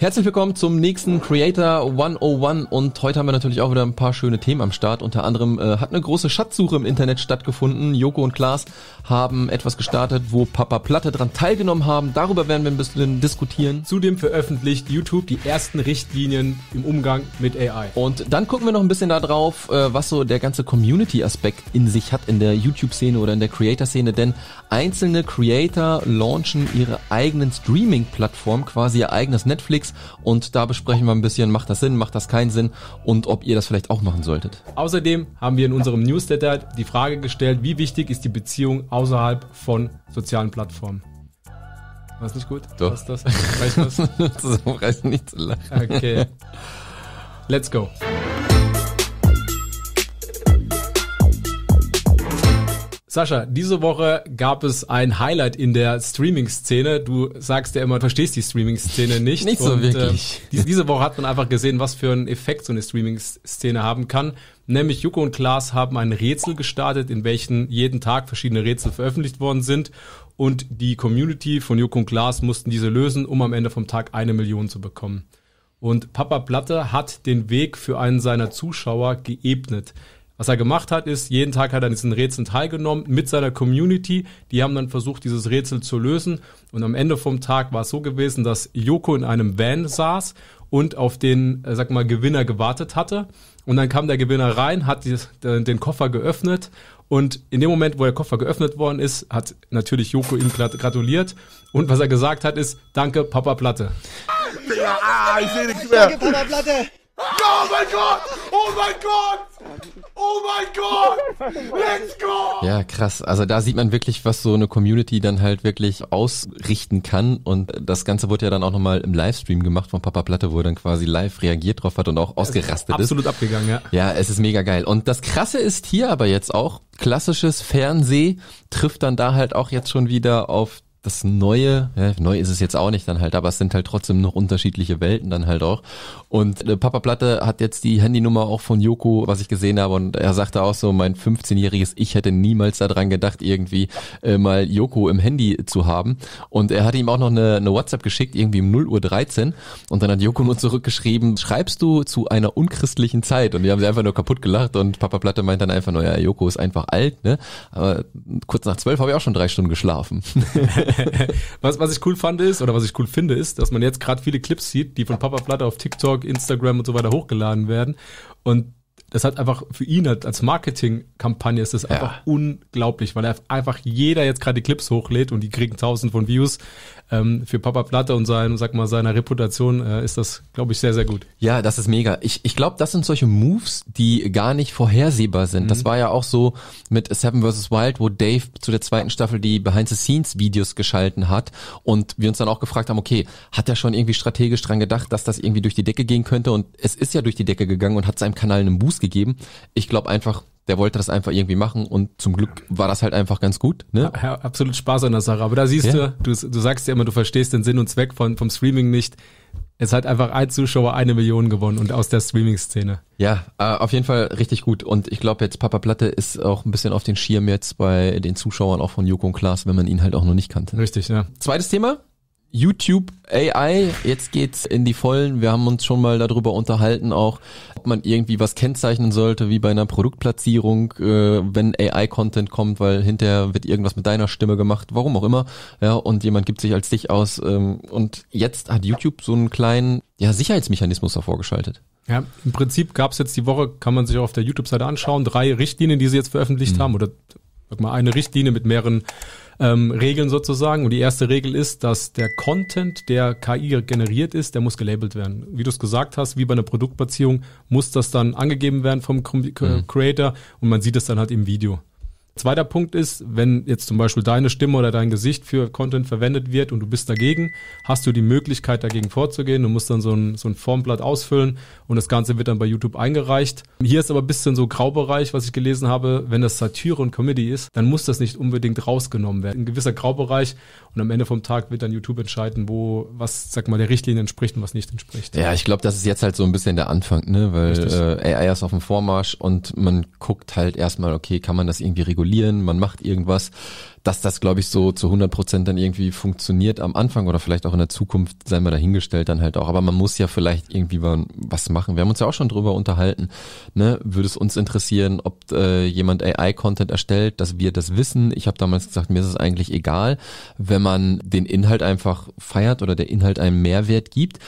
Herzlich willkommen zum nächsten Creator 101 und heute haben wir natürlich auch wieder ein paar schöne Themen am Start. Unter anderem äh, hat eine große Schatzsuche im Internet stattgefunden. Joko und Klaas haben etwas gestartet, wo Papa Platte dran teilgenommen haben. Darüber werden wir ein bisschen diskutieren. Zudem veröffentlicht YouTube die ersten Richtlinien im Umgang mit AI. Und dann gucken wir noch ein bisschen da drauf, äh, was so der ganze Community-Aspekt in sich hat in der YouTube-Szene oder in der Creator-Szene, denn einzelne Creator launchen ihre eigenen Streaming-Plattformen, quasi ihr eigenes Netflix und da besprechen wir ein bisschen, macht das Sinn, macht das keinen Sinn und ob ihr das vielleicht auch machen solltet. Außerdem haben wir in unserem Newsletter die Frage gestellt, wie wichtig ist die Beziehung außerhalb von sozialen Plattformen? War es nicht gut? Doch. Was ist das? Weißt du was? das reicht nicht zu lachen. Okay. Let's go. Sascha, diese Woche gab es ein Highlight in der Streaming-Szene. Du sagst ja immer, du verstehst die Streaming-Szene nicht. Nicht so Und, wirklich. Äh, diese Woche hat man einfach gesehen, was für einen Effekt so eine Streaming-Szene haben kann. Nämlich Joko und Klaas haben ein Rätsel gestartet, in welchen jeden Tag verschiedene Rätsel veröffentlicht worden sind. Und die Community von Joko und Klaas mussten diese lösen, um am Ende vom Tag eine Million zu bekommen. Und Papa Platte hat den Weg für einen seiner Zuschauer geebnet. Was er gemacht hat, ist, jeden Tag hat er an diesen Rätseln teilgenommen mit seiner Community. Die haben dann versucht, dieses Rätsel zu lösen. Und am Ende vom Tag war es so gewesen, dass Joko in einem Van saß und auf den, äh, sag mal, Gewinner gewartet hatte. Und dann kam der Gewinner rein, hat die, den Koffer geöffnet und in dem Moment, wo der Koffer geöffnet worden ist, hat natürlich Joko ihm gratuliert. Und was er gesagt hat, ist, danke, Papa Platte. Ah, ich sehe nichts mehr. Danke, Papa Platte. Oh mein Gott! Oh mein Gott! Oh mein Gott! Let's go! Ja, krass. Also da sieht man wirklich, was so eine Community dann halt wirklich ausrichten kann. Und das Ganze wurde ja dann auch nochmal im Livestream gemacht von Papa Platte, wo er dann quasi live reagiert drauf hat und auch ausgerastet ist. Absolut abgegangen, ja. Ja, es ist mega geil. Und das Krasse ist hier aber jetzt auch, klassisches Fernseh trifft dann da halt auch jetzt schon wieder auf das Neue, ja, neu ist es jetzt auch nicht dann halt, aber es sind halt trotzdem noch unterschiedliche Welten dann halt auch. Und äh, Papa Platte hat jetzt die Handynummer auch von Joko, was ich gesehen habe, und er sagte auch so, mein 15-jähriges Ich hätte niemals daran gedacht, irgendwie äh, mal Joko im Handy zu haben. Und er hat ihm auch noch eine, eine WhatsApp geschickt, irgendwie um 0 Uhr 13. Und dann hat Joko nur zurückgeschrieben, schreibst du zu einer unchristlichen Zeit? Und die haben sie einfach nur kaputt gelacht und Papa Platte meint dann einfach nur, ja, Joko ist einfach alt, ne? Aber kurz nach zwölf habe ich auch schon drei Stunden geschlafen. was, was ich cool fand ist, oder was ich cool finde, ist, dass man jetzt gerade viele Clips sieht, die von Papa Platte auf TikTok, Instagram und so weiter hochgeladen werden. Und das hat einfach für ihn halt als Marketingkampagne ist das Ja. einfach unglaublich, weil er einfach jeder jetzt gerade die Clips hochlädt und die kriegen tausend von Views. Ähm, für Papa Platte und sein, sag mal, seiner Reputation äh, ist das, glaube ich, sehr, sehr gut. Ja, das ist mega. Ich, ich glaube, das sind solche Moves, die gar nicht vorhersehbar sind. Das war ja auch so mit Seven vs. Wild, wo Dave zu der zweiten Staffel die Behind-the-Scenes-Videos geschalten hat und wir uns dann auch gefragt haben, okay, hat er schon irgendwie strategisch dran gedacht, dass das irgendwie durch die Decke gehen könnte und es ist ja durch die Decke gegangen und hat seinem Kanal einen Boost gegeben. Ich glaube einfach, der wollte das einfach irgendwie machen und zum Glück war das halt einfach ganz gut. Ne? Ja, absolut Spaß an der Sache. Aber da siehst Ja. du, du, du sagst ja immer, du verstehst den Sinn und Zweck von, vom Streaming nicht. Es hat einfach ein Zuschauer eine Million gewonnen und aus der Streaming-Szene. Ja, äh, auf jeden Fall richtig gut. Und ich glaube jetzt, Papa Platte ist auch ein bisschen auf den Schirm jetzt bei den Zuschauern auch von Joko und Klaas, wenn man ihn halt auch noch nicht kannte. Richtig, ja. Zweites Thema. YouTube AI, jetzt geht's in die Vollen. Wir haben uns schon mal darüber unterhalten, auch ob man irgendwie was kennzeichnen sollte, wie bei einer Produktplatzierung, äh, wenn AI-Content kommt, weil hinterher wird irgendwas mit deiner Stimme gemacht, warum auch immer. Ja, und jemand gibt sich als dich aus. Ähm, und jetzt hat YouTube so einen kleinen ja, Sicherheitsmechanismus davor geschaltet. Ja, im Prinzip gab es jetzt die Woche, kann man sich auch auf der YouTube-Seite anschauen, drei Richtlinien, die sie jetzt veröffentlicht haben, oder sag mal eine Richtlinie mit mehreren ähm, Regeln sozusagen. Und die erste Regel ist, dass der Content, der KI generiert ist, der muss gelabelt werden. Wie du es gesagt hast, wie bei einer Produktplatzierung, muss das dann angegeben werden vom Com- Creator und man sieht es dann halt im Video. Zweiter Punkt ist, wenn jetzt zum Beispiel deine Stimme oder dein Gesicht für Content verwendet wird und du bist dagegen, hast du die Möglichkeit dagegen vorzugehen. Du musst dann so ein, so ein Formblatt ausfüllen und das Ganze wird dann bei YouTube eingereicht. Hier ist aber ein bisschen so Graubereich, was ich gelesen habe. Wenn das Satire und Comedy ist, dann muss das nicht unbedingt rausgenommen werden. Ein gewisser Graubereich und am Ende vom Tag wird dann YouTube entscheiden, wo, was, sag mal, der Richtlinie entspricht und was nicht entspricht. Ja, ich glaube, das ist jetzt halt so ein bisschen der Anfang, ne? Weil Richtig. äh, AI ist auf dem Vormarsch und man guckt halt erstmal, okay, kann man das irgendwie regulieren? Regulieren, man macht irgendwas, dass das, glaube ich, so zu 100 Prozent dann irgendwie funktioniert am Anfang oder vielleicht auch in der Zukunft, sei mal dahingestellt dann halt auch. Aber man muss ja vielleicht irgendwie was machen. Wir haben uns ja auch schon drüber unterhalten. Ne? Würde es uns interessieren, ob äh, jemand AI-Content erstellt, dass wir das wissen. Ich habe damals gesagt, mir ist es eigentlich egal, wenn man den Inhalt einfach feiert oder der Inhalt einen Mehrwert gibt.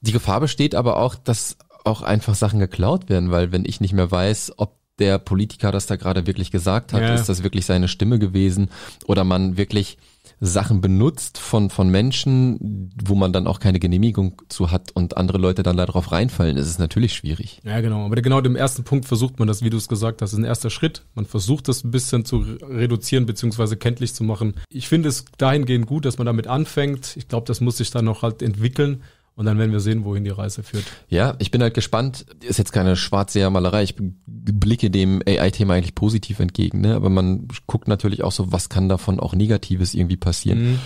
Die Gefahr besteht aber auch, dass auch einfach Sachen geklaut werden, weil wenn ich nicht mehr weiß, ob der Politiker das da gerade wirklich gesagt hat, ja. ist das wirklich seine Stimme gewesen oder man wirklich Sachen benutzt von, von Menschen, wo man dann auch keine Genehmigung zu hat und andere Leute dann darauf reinfallen, ist es natürlich schwierig. Ja, genau. Aber genau dem ersten Punkt versucht man das, wie du es gesagt hast, ist ein erster Schritt. Man versucht das ein bisschen zu reduzieren beziehungsweise kenntlich zu machen. Ich finde es dahingehend gut, dass man damit anfängt. Ich glaube, das muss sich dann noch halt entwickeln. Und dann werden wir sehen, wohin die Reise führt. Ja, ich bin halt gespannt. Ist jetzt keine Schwarzsehermalerei. Ich blicke dem AI-Thema eigentlich positiv entgegen, ne? Aber man guckt natürlich auch so, was kann davon auch Negatives irgendwie passieren. Mhm.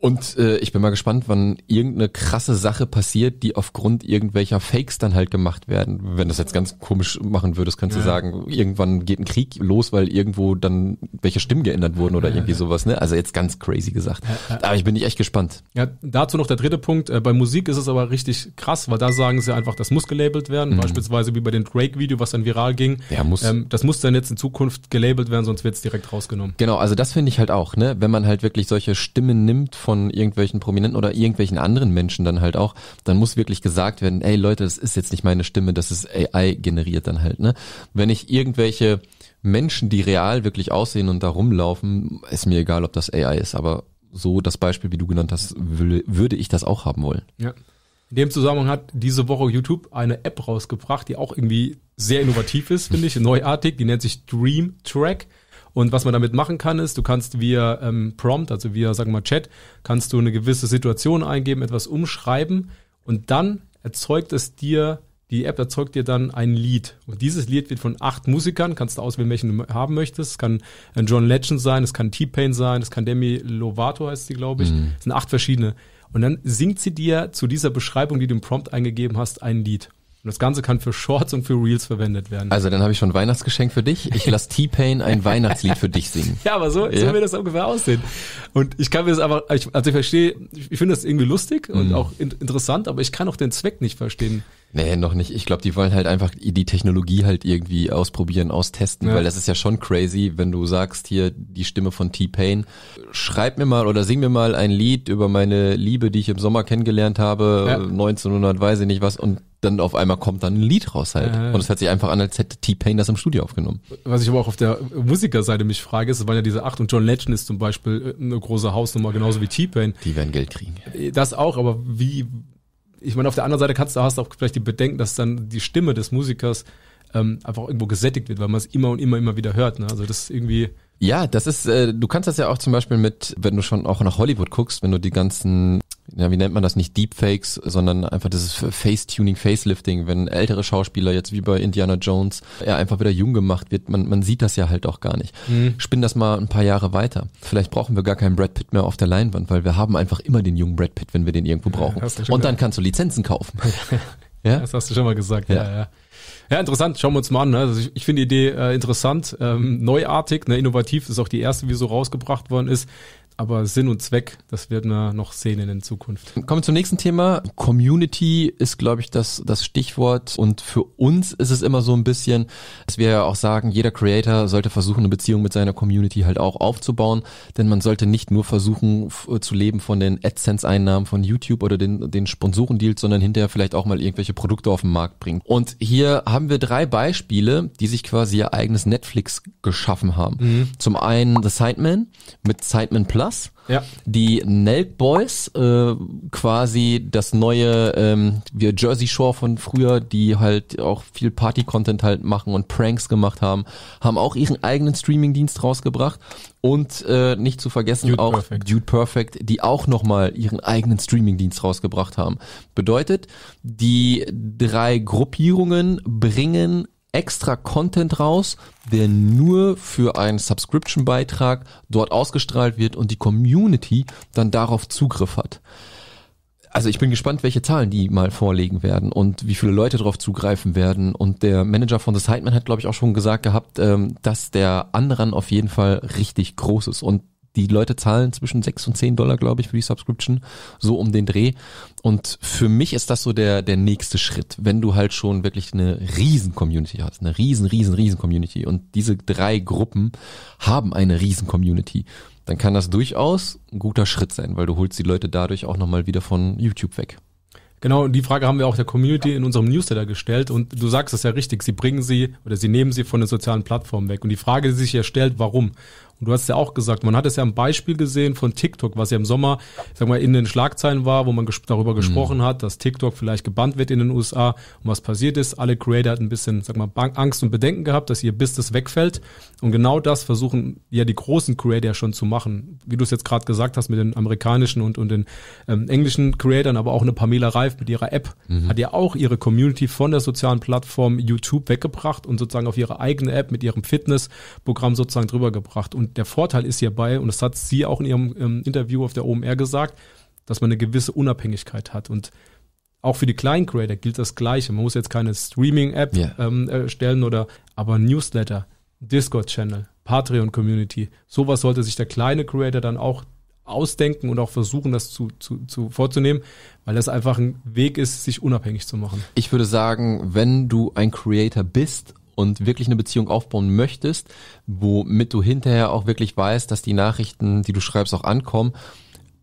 Und äh, ich bin mal gespannt, wann irgendeine krasse Sache passiert, die aufgrund irgendwelcher Fakes dann halt gemacht werden. Wenn das jetzt ganz komisch machen würdest, kannst ja. du sagen, irgendwann geht ein Krieg los, weil irgendwo dann welche Stimmen geändert wurden oder irgendwie sowas. Ne? Also jetzt ganz crazy gesagt. Aber ich bin nicht echt gespannt. Ja, dazu noch der dritte Punkt. Äh, bei Musik ist es aber richtig krass, weil da sagen sie einfach, das muss gelabelt werden. Mhm. Beispielsweise wie bei dem Drake-Video, was dann viral ging. Ja, muss. Ähm, das muss dann jetzt in Zukunft gelabelt werden, sonst wird es direkt rausgenommen. Genau, also das finde ich halt auch, ne? Wenn man halt wirklich solche Stimmen nimmt von irgendwelchen Prominenten oder irgendwelchen anderen Menschen dann halt auch, dann muss wirklich gesagt werden, ey Leute, das ist jetzt nicht meine Stimme, das ist AI generiert dann halt, ne? Wenn ich irgendwelche Menschen, die real wirklich aussehen und da rumlaufen, ist mir egal, ob das AI ist, aber so das Beispiel, wie du genannt hast, würde ich das auch haben wollen. Ja. In dem Zusammenhang hat diese Woche YouTube eine App rausgebracht, die auch irgendwie sehr innovativ ist, finde ich, neuartig. Die nennt sich Dream Track. Und was man damit machen kann, ist, du kannst via ähm, Prompt, also via, sagen wir mal, Chat, kannst du eine gewisse Situation eingeben, etwas umschreiben und dann erzeugt es dir, die App erzeugt dir dann ein Lied. Und dieses Lied wird von acht Musikern, kannst du auswählen, welchen du haben möchtest. Es kann ein John Legend sein, es kann T-Pain sein, es kann Demi Lovato heißt sie, glaube ich. Mhm. Es sind acht verschiedene. Und dann singt sie dir zu dieser Beschreibung, die du im Prompt eingegeben hast, ein Lied. Und das Ganze kann für Shorts und für Reels verwendet werden. Also dann habe ich schon ein Weihnachtsgeschenk für dich. Ich lasse T-Pain ein Weihnachtslied für dich singen. Ja, aber so, ja. so wird das ungefähr aussehen. Und ich kann mir das aber, also ich verstehe, ich finde das irgendwie lustig und mhm. auch in, interessant, aber ich kann auch den Zweck nicht verstehen. Nee, noch nicht. Ich glaube, die wollen halt einfach die Technologie halt irgendwie ausprobieren, austesten, ja. weil das ist ja schon crazy, wenn du sagst hier die Stimme von T-Pain, schreib mir mal oder sing mir mal ein Lied über meine Liebe, die ich im Sommer kennengelernt habe, ja. 1900, weiß ich nicht was, und dann auf einmal kommt dann ein Lied raus halt. Ja. Und es hört sich einfach an, als hätte T-Pain das im Studio aufgenommen. Was ich aber auch auf der Musikerseite mich frage, ist, waren ja diese acht und John Legend ist zum Beispiel eine große Hausnummer, genauso wie T-Pain. Die werden Geld kriegen. Das auch, aber wie, ich meine, auf der anderen Seite kannst du hast auch vielleicht die Bedenken, dass dann die Stimme des Musikers ähm, einfach irgendwo gesättigt wird, weil man es immer und immer, immer wieder hört. Ne? Also das ist irgendwie. Ja, das ist, äh, du kannst das ja auch zum Beispiel mit, wenn du schon auch nach Hollywood guckst, wenn du die ganzen ja, wie nennt man das, nicht Deepfakes, sondern einfach dieses Face-Tuning, Facelifting, wenn ältere Schauspieler jetzt wie bei Indiana Jones er einfach wieder jung gemacht wird, man, man sieht das ja halt auch gar nicht. Mhm. Spinn das mal ein paar Jahre weiter. Vielleicht brauchen wir gar keinen Brad Pitt mehr auf der Leinwand, weil wir haben einfach immer den jungen Brad Pitt, wenn wir den irgendwo brauchen. Ja, Und dann kannst du Lizenzen kaufen. ja? Das hast du schon mal gesagt, ja, ja. ja. Ja, interessant. Schauen wir uns mal an. Ne? Also ich, ich finde die Idee äh, interessant, ähm, neuartig, ne, innovativ. Das ist auch die erste, wie so rausgebracht worden ist aber Sinn und Zweck, das werden wir noch sehen in der Zukunft. Kommen wir zum nächsten Thema. Community ist, glaube ich, das, das Stichwort. Und für uns ist es immer so ein bisschen, dass wir ja auch sagen, jeder Creator sollte versuchen, eine Beziehung mit seiner Community halt auch aufzubauen. Denn man sollte nicht nur versuchen zu leben von den AdSense-Einnahmen von YouTube oder den, den Sponsorendeals, sondern hinterher vielleicht auch mal irgendwelche Produkte auf den Markt bringen. Und hier haben wir drei Beispiele, die sich quasi ihr eigenes Netflix geschaffen haben. Mhm. Zum einen The Sideman mit Sideman Plus Stars. Ja. Die Nelk Boys, äh, quasi das neue ähm, wir Jersey Shore von früher, die halt auch viel Party-Content halt machen und Pranks gemacht haben, haben auch ihren eigenen Streaming-Dienst rausgebracht. Und äh, nicht zu vergessen Dude auch Perfect. Dude Perfect, die auch nochmal ihren eigenen Streaming-Dienst rausgebracht haben. Bedeutet, die drei Gruppierungen bringen extra Content raus, der nur für einen Subscription-Beitrag dort ausgestrahlt wird und die Community dann darauf Zugriff hat. also ich bin gespannt, welche Zahlen die mal vorlegen werden und wie viele Leute darauf zugreifen werden. Und der Manager von The Sideman hat, glaube ich, auch schon gesagt gehabt, ähm, dass der Anran auf jeden Fall richtig groß ist. Und die Leute zahlen zwischen 6 und 10 Dollar, glaube ich, für die Subscription, so um den Dreh. Und für mich ist das so der, der nächste Schritt, wenn du halt schon wirklich eine riesen Community hast, eine riesen, riesen, riesen Community. Und diese drei Gruppen haben eine riesen Community dann kann das durchaus ein guter Schritt sein, weil du holst die Leute dadurch auch nochmal wieder von YouTube weg. Genau, und die Frage haben wir auch der Community in unserem Newsletter gestellt und du sagst es ja richtig, sie bringen sie oder sie nehmen sie von den sozialen Plattformen weg. Und die Frage, die sich ja stellt, warum? Und du hast ja auch gesagt, man hat es ja am Beispiel gesehen von TikTok, was ja im Sommer, sag mal, in den Schlagzeilen war, wo man ges darüber gesprochen mhm. hat, dass TikTok vielleicht gebannt wird in den USA. Und was passiert ist, alle Creator hatten ein bisschen, sag mal, Angst und Bedenken gehabt, dass ihr Business wegfällt. Und genau das versuchen ja die großen Creator schon zu machen. Wie du es jetzt gerade gesagt hast mit den amerikanischen und, und den ähm, englischen Creatoren, aber auch eine Pamela Reif mit ihrer App mhm. hat ja auch ihre Community von der sozialen Plattform YouTube weggebracht und sozusagen auf ihre eigene App mit ihrem Fitnessprogramm sozusagen drüber gebracht. Und der Vorteil ist hierbei, und das hat sie auch in ihrem ähm, Interview auf der OMR gesagt, dass man eine gewisse Unabhängigkeit hat. Und auch für die kleinen Creator gilt das Gleiche. Man muss jetzt keine Streaming-App yeah. ähm, erstellen oder, aber Newsletter, Discord-Channel, Patreon-Community, sowas sollte sich der kleine Creator dann auch ausdenken und auch versuchen, das zu, zu, zu vorzunehmen, weil das einfach ein Weg ist, sich unabhängig zu machen. Ich würde sagen, wenn du ein Creator bist und wirklich eine Beziehung aufbauen möchtest, womit du hinterher auch wirklich weißt, dass die Nachrichten, die du schreibst, auch ankommen,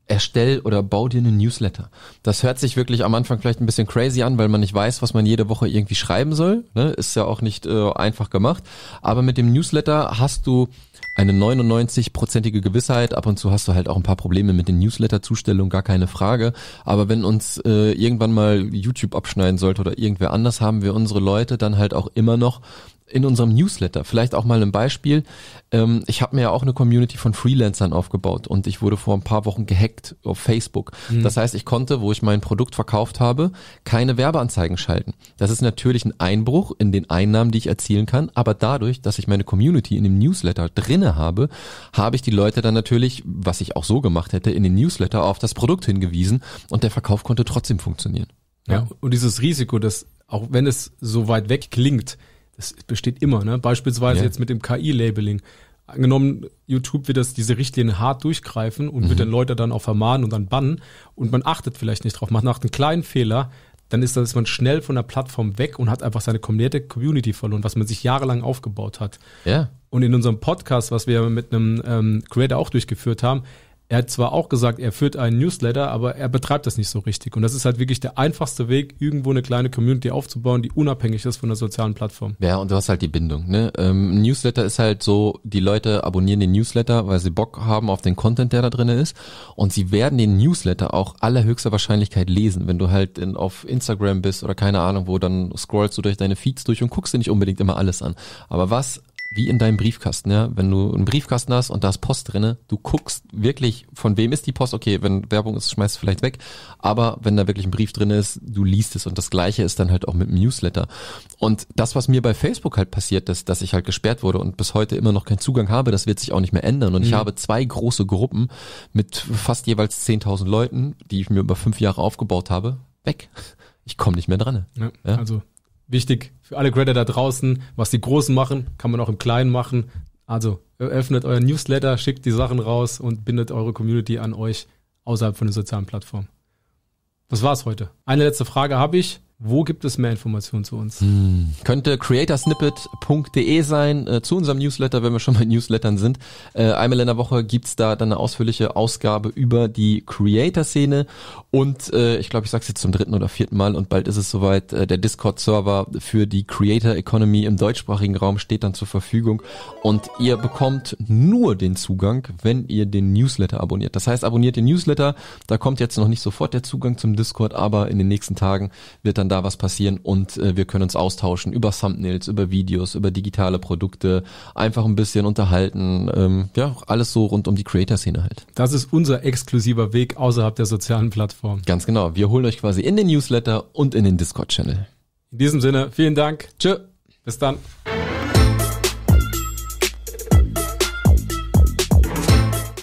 erstell oder bau dir einen Newsletter. Das hört sich wirklich am Anfang vielleicht ein bisschen crazy an, weil man nicht weiß, was man jede Woche irgendwie schreiben soll. Ne? Ist ja auch nicht äh, einfach gemacht. Aber mit dem Newsletter hast du eine 99-prozentige Gewissheit. Ab und zu hast du halt auch ein paar Probleme mit den Newsletter-Zustellungen, gar keine Frage. Aber wenn uns äh, irgendwann mal YouTube abschneiden sollte oder irgendwer anders, haben wir unsere Leute dann halt auch immer noch in unserem Newsletter. Vielleicht auch mal ein Beispiel. Ähm, ich habe mir ja auch eine Community von Freelancern aufgebaut und ich wurde vor ein paar Wochen gehackt auf Facebook. Mhm. Das heißt, ich konnte, wo ich mein Produkt verkauft habe, keine Werbeanzeigen schalten. Das ist natürlich ein Einbruch in den Einnahmen, die ich erzielen kann, aber dadurch, dass ich meine Community in dem Newsletter drinne habe, habe ich die Leute dann natürlich, was ich auch so gemacht hätte, in den Newsletter auf das Produkt hingewiesen und der Verkauf konnte trotzdem funktionieren. Ja, ja und dieses Risiko, dass auch wenn es so weit weg klingt, das besteht immer, ne? Beispielsweise ja. jetzt mit dem KI-Labeling. Angenommen, YouTube wird das, diese Richtlinien hart durchgreifen und mhm. wird den Leute dann auch vermahnen und dann bannen und man achtet vielleicht nicht drauf, man macht einen kleinen Fehler, dann ist, das, ist man schnell von der Plattform weg und hat einfach seine komplette Community verloren, was man sich jahrelang aufgebaut hat. Ja. Und in unserem Podcast, was wir mit einem ähm, Creator auch durchgeführt haben, er hat zwar auch gesagt, er führt einen Newsletter, aber er betreibt das nicht so richtig. Und das ist halt wirklich der einfachste Weg, irgendwo eine kleine Community aufzubauen, die unabhängig ist von der sozialen Plattform. Ja, und du hast halt die Bindung. Ne? Ähm, Newsletter ist halt so, die Leute abonnieren den Newsletter, weil sie Bock haben auf den Content, der da drin ist. Und sie werden den Newsletter auch allerhöchster Wahrscheinlichkeit lesen. Wenn du halt in, auf Instagram bist oder keine Ahnung, wo dann scrollst du durch deine Feeds durch und guckst dir nicht unbedingt immer alles an. Aber was wie in deinem Briefkasten, ja. Wenn du einen Briefkasten hast und da ist Post drinne, du guckst wirklich, von wem ist die Post, okay, wenn Werbung ist, schmeißt du vielleicht weg. Aber wenn da wirklich ein Brief drin ist, du liest es und das gleiche ist dann halt auch mit dem Newsletter. Und das, was mir bei Facebook halt passiert ist, dass ich halt gesperrt wurde und bis heute immer noch keinen Zugang habe, das wird sich auch nicht mehr ändern. Und mhm. ich habe zwei große Gruppen mit fast jeweils 10.000 Leuten, die ich mir über fünf Jahre aufgebaut habe, weg. Ich komme nicht mehr dran. Ja, ja? Also wichtig für alle Creator da draußen, was die Großen machen, kann man auch im Kleinen machen. Also öffnet euer Newsletter, schickt die Sachen raus und bindet eure Community an euch außerhalb von den sozialen Plattformen. Das war's heute. Eine letzte Frage habe ich. Wo gibt es mehr Informationen zu uns? Hm. Könnte creatorsnippet.de sein, äh, zu unserem Newsletter, wenn wir schon bei Newslettern sind. Äh, einmal in der Woche gibt's da dann eine ausführliche Ausgabe über die Creator-Szene und äh, ich glaube, ich sage es jetzt zum dritten oder vierten Mal und bald ist es soweit, äh, der Discord-Server für die Creator Economy im deutschsprachigen Raum steht dann zur Verfügung und ihr bekommt nur den Zugang, wenn ihr den Newsletter abonniert. Das heißt, abonniert den Newsletter, da kommt jetzt noch nicht sofort der Zugang zum Discord, aber in den nächsten Tagen wird dann kann da was passieren und äh, wir können uns austauschen über Thumbnails, über Videos, über digitale Produkte, einfach ein bisschen unterhalten, ähm, ja, alles so rund um die Creator-Szene halt. Das ist unser exklusiver Weg außerhalb der sozialen Plattform. Ganz genau. Wir holen euch quasi in den Newsletter und in den Discord-Channel. In diesem Sinne, vielen Dank. Tschö. Bis dann.